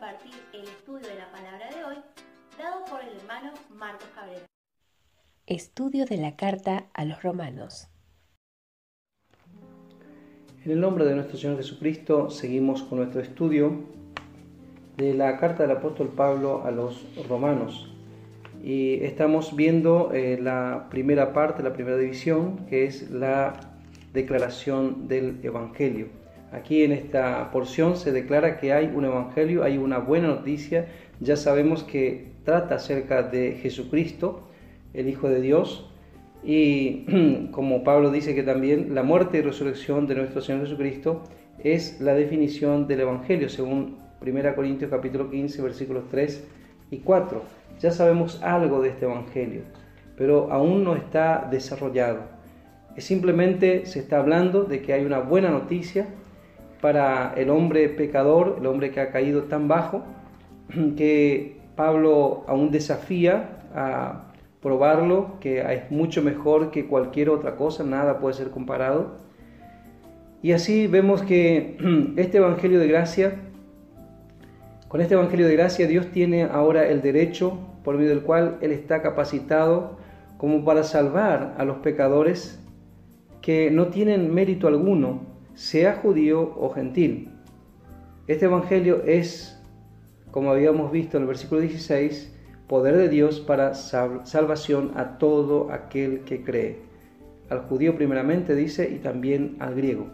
compartir el estudio de la palabra de hoy, dado por el hermano Marcos Cabrera. Estudio de la carta a los romanos. En el nombre de nuestro Señor Jesucristo seguimos con nuestro estudio de la carta del apóstol Pablo a los romanos. Y estamos viendo eh, la primera parte, la primera división, que es la declaración del Evangelio. Aquí en esta porción se declara que hay un Evangelio, hay una buena noticia. Ya sabemos que trata acerca de Jesucristo, el Hijo de Dios, y como Pablo dice que también la muerte y resurrección de nuestro Señor Jesucristo es la definición del Evangelio, según 1 Corintios capítulo 15, versículos 3 y 4. Ya sabemos algo de este Evangelio, pero aún no está desarrollado. Es simplemente se está hablando de que hay una buena noticia para el hombre pecador, el hombre que ha caído tan bajo, que Pablo aún desafía a probarlo, que es mucho mejor que cualquier otra cosa, nada puede ser comparado. Y así vemos que este Evangelio de gracia, con este Evangelio de gracia Dios tiene ahora el derecho por medio del cual Él está capacitado como para salvar a los pecadores que no tienen mérito alguno, sea judío o gentil. Este Evangelio es, como habíamos visto en el versículo 16, poder de Dios para salvación a todo aquel que cree. Al judío primeramente dice y también al griego.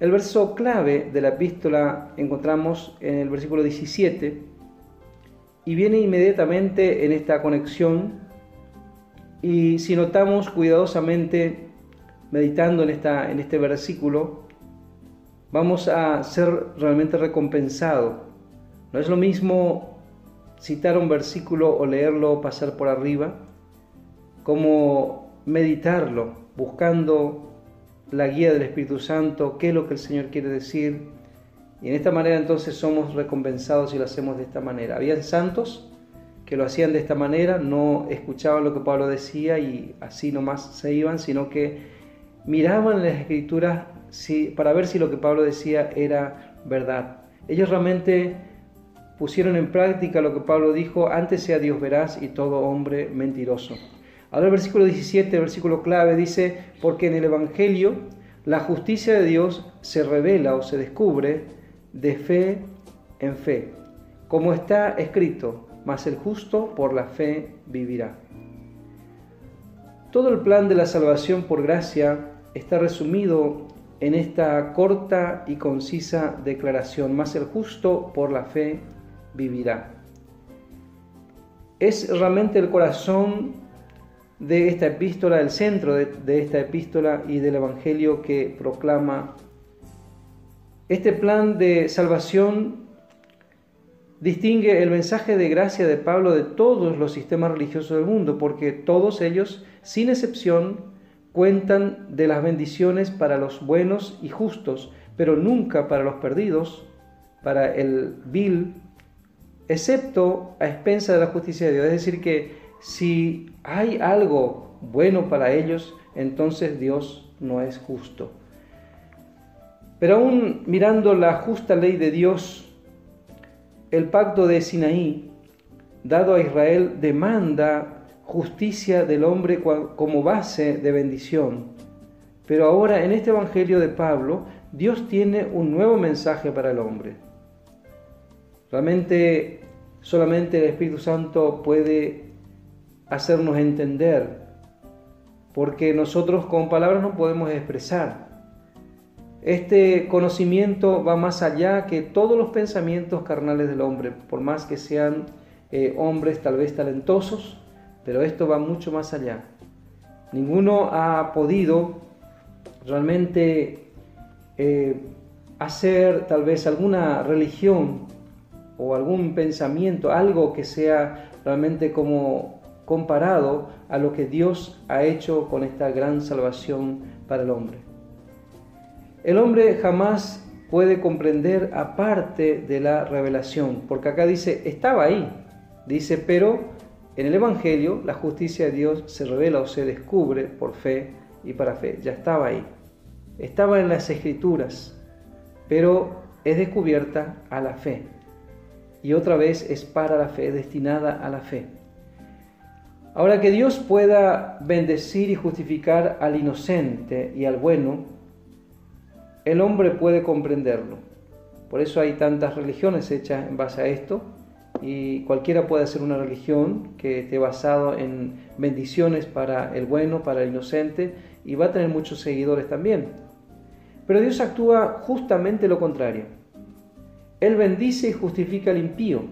El verso clave de la epístola encontramos en el versículo 17 y viene inmediatamente en esta conexión y si notamos cuidadosamente meditando en, esta, en este versículo, vamos a ser realmente recompensados. No es lo mismo citar un versículo o leerlo o pasar por arriba, como meditarlo, buscando la guía del Espíritu Santo, qué es lo que el Señor quiere decir. Y en esta manera entonces somos recompensados y lo hacemos de esta manera. Habían santos que lo hacían de esta manera, no escuchaban lo que Pablo decía y así nomás se iban, sino que miraban las escrituras para ver si lo que Pablo decía era verdad. Ellos realmente pusieron en práctica lo que Pablo dijo, antes sea Dios veraz y todo hombre mentiroso. Ahora el versículo 17, versículo clave, dice, porque en el Evangelio la justicia de Dios se revela o se descubre de fe en fe, como está escrito, mas el justo por la fe vivirá. Todo el plan de la salvación por gracia está resumido en esta corta y concisa declaración, mas el justo por la fe vivirá. Es realmente el corazón de esta epístola, el centro de, esta epístola y del Evangelio que proclama. Este plan de salvación distingue el mensaje de gracia de Pablo de todos los sistemas religiosos del mundo, porque todos ellos, sin excepción, cuentan de las bendiciones para los buenos y justos, pero nunca para los perdidos, para el vil excepto a expensa de la justicia de Dios. Es decir, que si hay algo bueno para ellos, entonces Dios no es justo. Pero aún mirando la justa ley de Dios, el pacto de Sinaí, dado a Israel, demanda justicia del hombre como base de bendición. Pero ahora en este Evangelio de Pablo, Dios tiene un nuevo mensaje para el hombre. Realmente solamente el Espíritu Santo puede hacernos entender, porque nosotros con palabras no podemos expresar. Este conocimiento va más allá que todos los pensamientos carnales del hombre, por más que sean eh, hombres tal vez talentosos, pero esto va mucho más allá. Ninguno ha podido realmente eh, hacer tal vez alguna religión o algún pensamiento, algo que sea realmente como comparado a lo que Dios ha hecho con esta gran salvación para el hombre. El hombre jamás puede comprender aparte de la revelación, porque acá dice, estaba ahí, dice, pero en el Evangelio la justicia de Dios se revela o se descubre por fe y para fe, ya estaba ahí, estaba en las escrituras, pero es descubierta a la fe. y otra vez es para la fe, destinada a la fe. Ahora que Dios pueda bendecir y justificar al inocente y al bueno, el hombre puede comprenderlo. Por eso hay tantas religiones hechas en base a esto y cualquiera puede hacer una religión que esté basado en bendiciones para el bueno, para el inocente y va a tener muchos seguidores también. Pero Dios actúa justamente lo contrario. Él bendice y justifica al impío.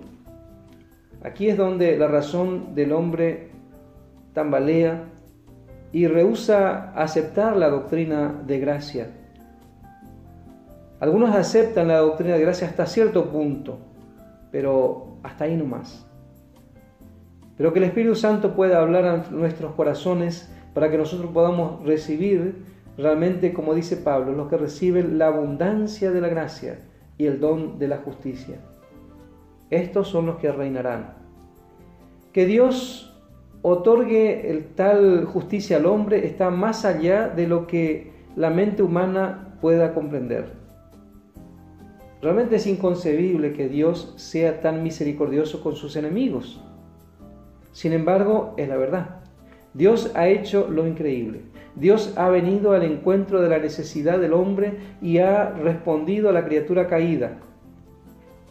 Aquí es donde la razón del hombre tambalea y rehúsa aceptar la doctrina de gracia. Algunos aceptan la doctrina de gracia hasta cierto punto, pero hasta ahí no más. Pero que el Espíritu Santo pueda hablar a nuestros corazones para que nosotros podamos recibir realmente, como dice Pablo, los que reciben la abundancia de la gracia y el don de la justicia. Estos son los que reinarán. Que Dios otorgue el tal justicia al hombre está más allá de lo que la mente humana pueda comprender. Realmente es inconcebible que Dios sea tan misericordioso con sus enemigos. Sin embargo, es la verdad. Dios ha hecho lo increíble. Dios ha venido al encuentro de la necesidad del hombre y ha respondido a la criatura caída.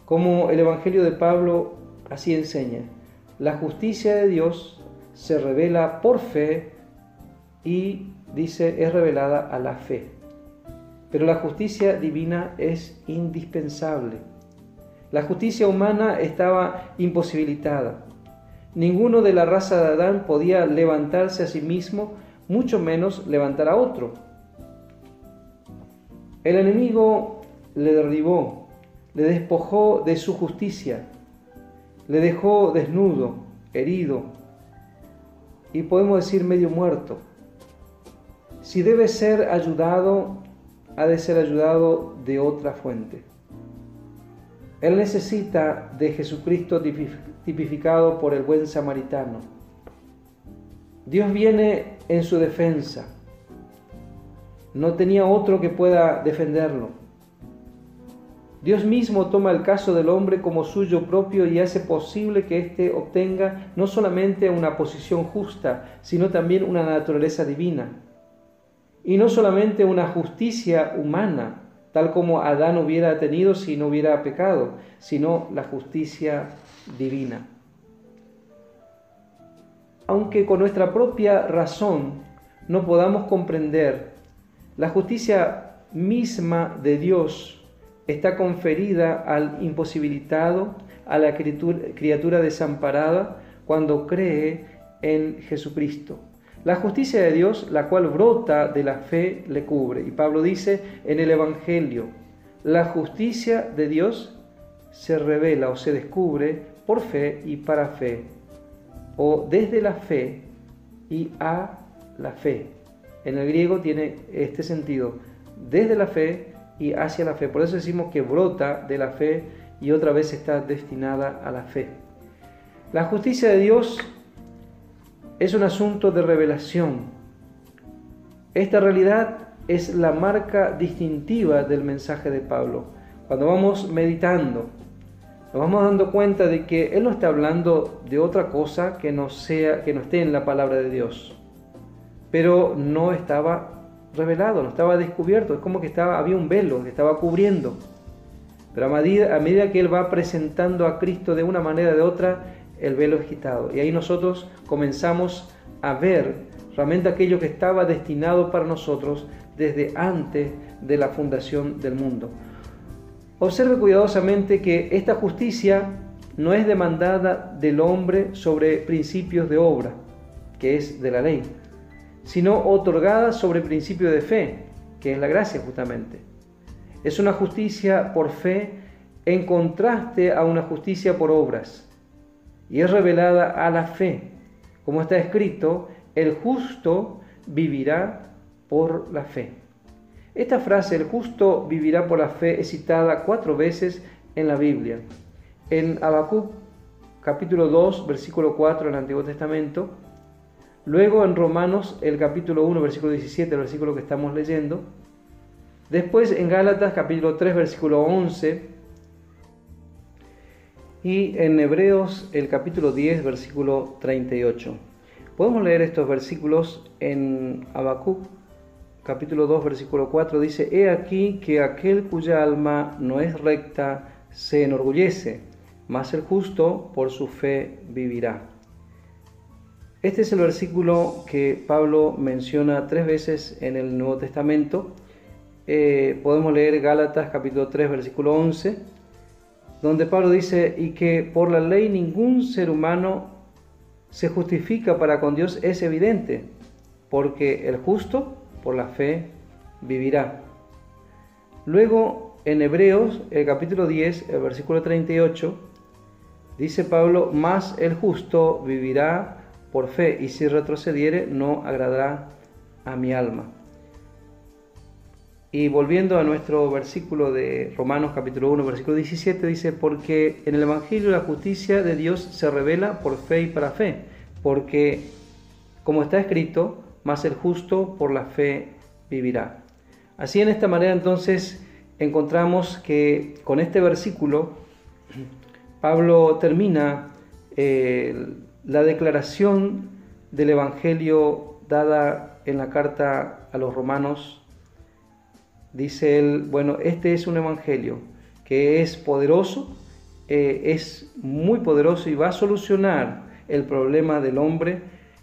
Como el Evangelio de Pablo así enseña, la justicia de Dios se revela por fe y dice es revelada a la fe. Pero la justicia divina es indispensable. La justicia humana estaba imposibilitada. Ninguno de la raza de Adán podía levantarse a sí mismo, mucho menos levantar a otro. El enemigo le derribó, le despojó de su justicia, le dejó desnudo, herido y podemos decir medio muerto. Si debe ser ayudado, ha de ser ayudado de otra fuente. Él necesita de Jesucristo tipificado por el buen samaritano. Dios viene en su defensa. No tenía otro que pueda defenderlo. Dios mismo toma el caso del hombre como suyo propio y hace posible que éste obtenga no solamente una posición justa, sino también una naturaleza divina. Y no solamente una justicia humana, tal como Adán hubiera tenido si no hubiera pecado, sino la justicia divina. Aunque con nuestra propia razón no podamos comprender, la justicia misma de Dios está conferida al imposibilitado, a la criatura desamparada, cuando cree en Jesucristo. La justicia de Dios, la cual brota de la fe, le cubre. Y Pablo dice en el Evangelio, la justicia de Dios se revela o se descubre por fe y para fe, o desde la fe y a la fe. En el griego tiene este sentido, desde la fe y hacia la fe. Por eso decimos que brota de la fe y otra vez está destinada a la fe. La justicia de Dios es un asunto de revelación. Esta realidad es la marca distintiva del mensaje de Pablo. Cuando vamos meditando, nos vamos dando cuenta de que él no está hablando de otra cosa que no sea que no esté en la palabra de Dios. Pero no estaba revelado, no estaba descubierto, es como que estaba había un velo que estaba cubriendo. Pero a medida, a medida que él va presentando a Cristo de una manera o de otra, el velo es quitado. Y ahí nosotros comenzamos a ver realmente aquello que estaba destinado para nosotros desde antes de la fundación del mundo. Observe cuidadosamente que esta justicia no es demandada del hombre sobre principios de obra, que es de la ley, sino otorgada sobre principio de fe, que es la gracia justamente. Es una justicia por fe en contraste a una justicia por obras y es revelada a la fe. Como está escrito, el justo vivirá por la fe. Esta frase, el justo vivirá por la fe, es citada cuatro veces en la Biblia. En Habacuc capítulo 2, versículo 4 del Antiguo Testamento. Luego en Romanos el capítulo 1, versículo 17, el versículo que estamos leyendo. Después en Gálatas capítulo 3, versículo 11 y en Hebreos el capítulo 10, versículo 38. Podemos leer estos versículos en Habacuc, capítulo 2, versículo 4. Dice, He aquí que aquel cuya alma no es recta se enorgullece, mas el justo por su fe vivirá. Este es el versículo que Pablo menciona tres veces en el Nuevo Testamento. Eh, podemos leer Gálatas capítulo 3 versículo 11, donde Pablo dice, y que por la ley ningún ser humano se justifica para con Dios es evidente, porque el justo por la fe vivirá. Luego en Hebreos, el capítulo 10, el versículo 38, dice Pablo, más el justo vivirá por fe, y si retrocediere no agradará a mi alma. Y volviendo a nuestro versículo de Romanos capítulo 1, versículo 17, dice, porque en el Evangelio la justicia de Dios se revela por fe y para fe, porque como está escrito, más el justo por la fe vivirá. Así en esta manera entonces encontramos que con este versículo Pablo termina eh, la declaración del Evangelio dada en la carta a los romanos, dice él, bueno, este es un Evangelio que es poderoso, eh, es muy poderoso y va a solucionar el problema del hombre,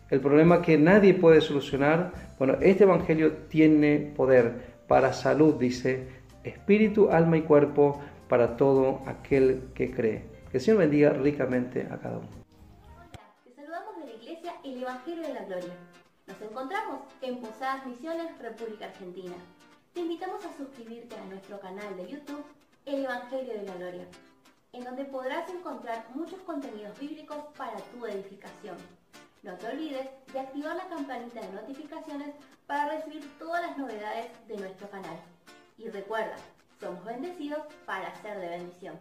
el problema que nadie puede solucionar. Bueno, este Evangelio tiene poder para salud, dice, espíritu, alma y cuerpo, para todo aquel que cree. Que el Señor bendiga ricamente a cada uno el Evangelio de la Gloria. Nos encontramos en Posadas Misiones, República Argentina. Te invitamos a suscribirte a nuestro canal de YouTube, El Evangelio de la Gloria, en donde podrás encontrar muchos contenidos bíblicos para tu edificación. No te olvides de activar la campanita de notificaciones para recibir todas las novedades de nuestro canal. Y recuerda, somos bendecidos para ser de bendición.